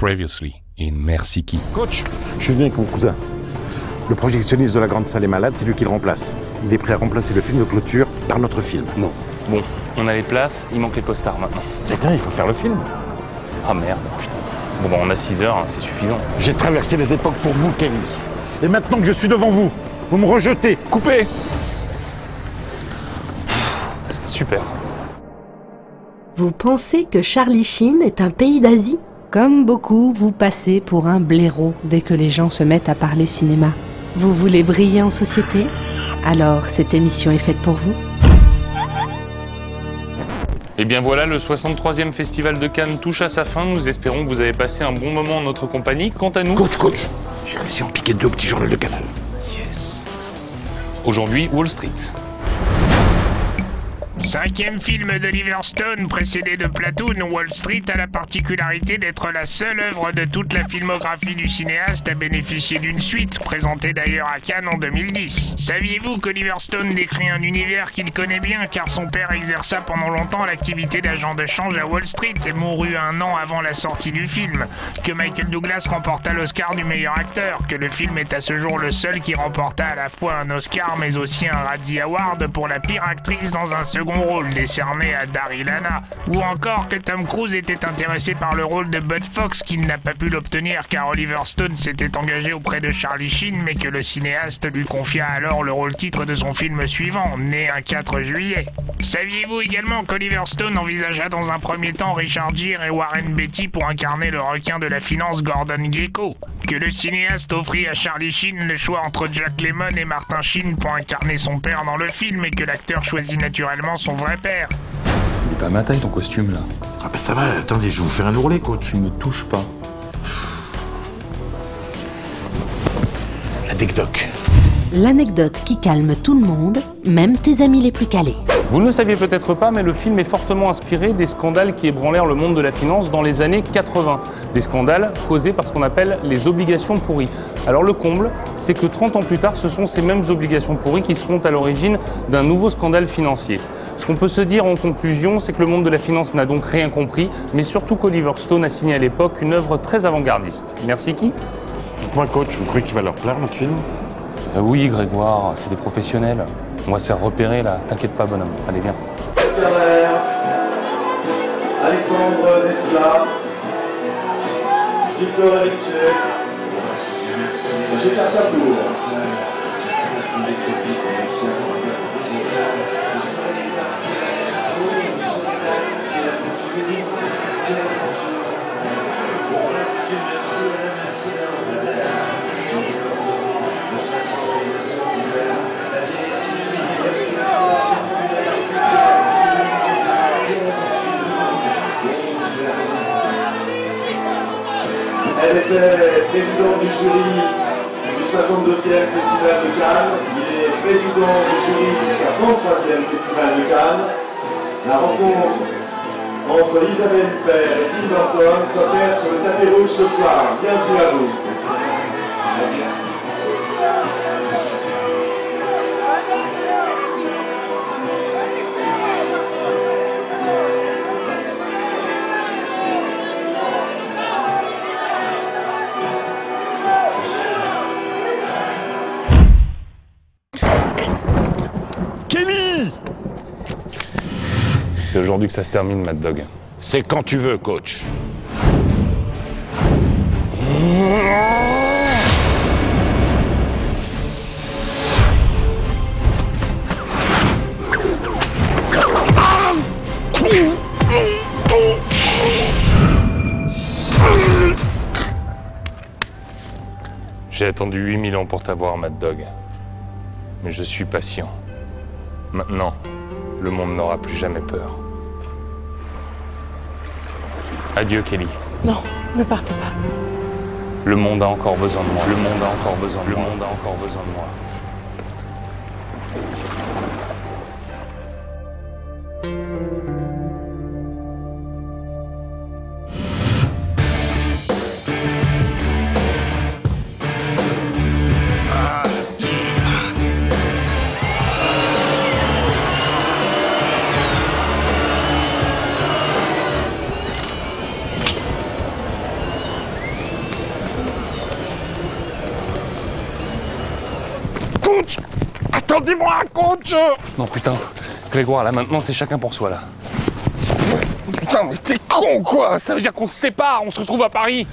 Previously in Merci qui. Coach, je suis venu avec mon cousin. Le projectionniste de la grande salle est malade, c'est lui qui le remplace. Il est prêt à remplacer le film de clôture par notre film. Non. Bon, on a les places, il manque les costards maintenant. Putain, il faut faire le film. Ah merde, putain. Bon, bah, on a 6 heures, hein, c'est suffisant. J'ai traversé les époques pour vous, Kelly. Et maintenant que je suis devant vous, vous me rejetez. Coupez C'était super. Vous pensez que Charlie Sheen est un pays d'Asie? Comme beaucoup, vous passez pour un blaireau dès que les gens se mettent à parler cinéma. Vous voulez briller en société? Alors cette émission est faite pour vous. Et Eh bien voilà, le 63e Festival de Cannes touche à sa fin. Nous espérons que vous avez passé un bon moment en notre compagnie. Quant à nous... Coach, coach, j'ai réussi à en piquer deux au petit journal de canal. Yes. Aujourd'hui, Wall Street. Cinquième film d'Oliver Stone, précédé de Platoon, Wall Street a la particularité d'être la seule œuvre de toute la filmographie du cinéaste à bénéficier d'une suite, présentée d'ailleurs à Cannes en 2010. Saviez-vous qu'Oliver Stone décrit un univers qu'il connaît bien car son père exerça pendant longtemps l'activité d'agent de change à Wall Street et mourut un an avant la sortie du film Que Michael Douglas remporta l'Oscar du meilleur acteur, que le film est à ce jour le seul qui remporta à la fois un Oscar mais aussi un Razzie Award pour la pire actrice dans un second rôle décerné à Daryl Hannah, ou encore que Tom Cruise était intéressé par le rôle de Bud Fox qu'il n'a pas pu l'obtenir car Oliver Stone s'était engagé auprès de Charlie Sheen mais que le cinéaste lui confia alors le rôle titre de son film suivant, né un 4 juillet. Saviez-vous également qu'Oliver Stone envisagea dans un premier temps Richard Gere et Warren Beatty pour incarner le requin de la finance Gordon Gekko Que le cinéaste offrit à Charlie Sheen le choix entre Jack Lemmon et Martin Sheen pour incarner son père dans le film et que l'acteur choisit naturellement son vrai père Il est pas à ma taille ton costume là. Ah bah ça va, attendez, je vais vous faire un ourlet, coach. Tu me touches pas. La DECDOC. L'anecdote qui calme tout le monde, même tes amis les plus calés. Vous ne le saviez peut-être pas, mais le film est fortement inspiré des scandales qui ébranlèrent le monde de la finance dans les années 80. Des scandales causés par ce qu'on appelle les obligations pourries. Alors le comble, c'est que 30 ans plus tard, ce sont ces mêmes obligations pourries qui seront à l'origine d'un nouveau scandale financier. Ce qu'on peut se dire en conclusion, c'est que le monde de la finance n'a donc rien compris, mais surtout qu'Oliver Stone a signé à l'époque une œuvre très avant-gardiste. Merci qui Dites-moi, coach, vous croyez qu'il va leur plaire, notre film? Euh, Oui, Grégoire, c'est des professionnels. On va se faire repérer là. T'inquiète pas, bonhomme. Allez, viens. Alexandre Desla, Victor Gérard Capour. Elle était présidente du jury du 62e Festival de Cannes. Il est président du jury du 63e Festival de Cannes. La rencontre entre Isabelle Huppert et Tim Burton s'opère sur le tapis rouge ce soir. Bienvenue à vous. C'est aujourd'hui que ça se termine, Mad Dog. C'est quand tu veux, coach. J'ai attendu 8000 ans pour t'avoir, Mad Dog. Mais je suis patient. Maintenant, le monde n'aura plus jamais peur. Adieu, Kelly. Non, ne partez pas. Le monde a encore besoin de moi. Le monde a encore besoin de moi. Le monde a encore besoin de moi. Coach. Attendez-moi, coach. Non putain, Grégoire, là maintenant c'est chacun pour soi là. Putain, mais t'es con, quoi. Ça veut dire qu'on se sépare, on se retrouve à Paris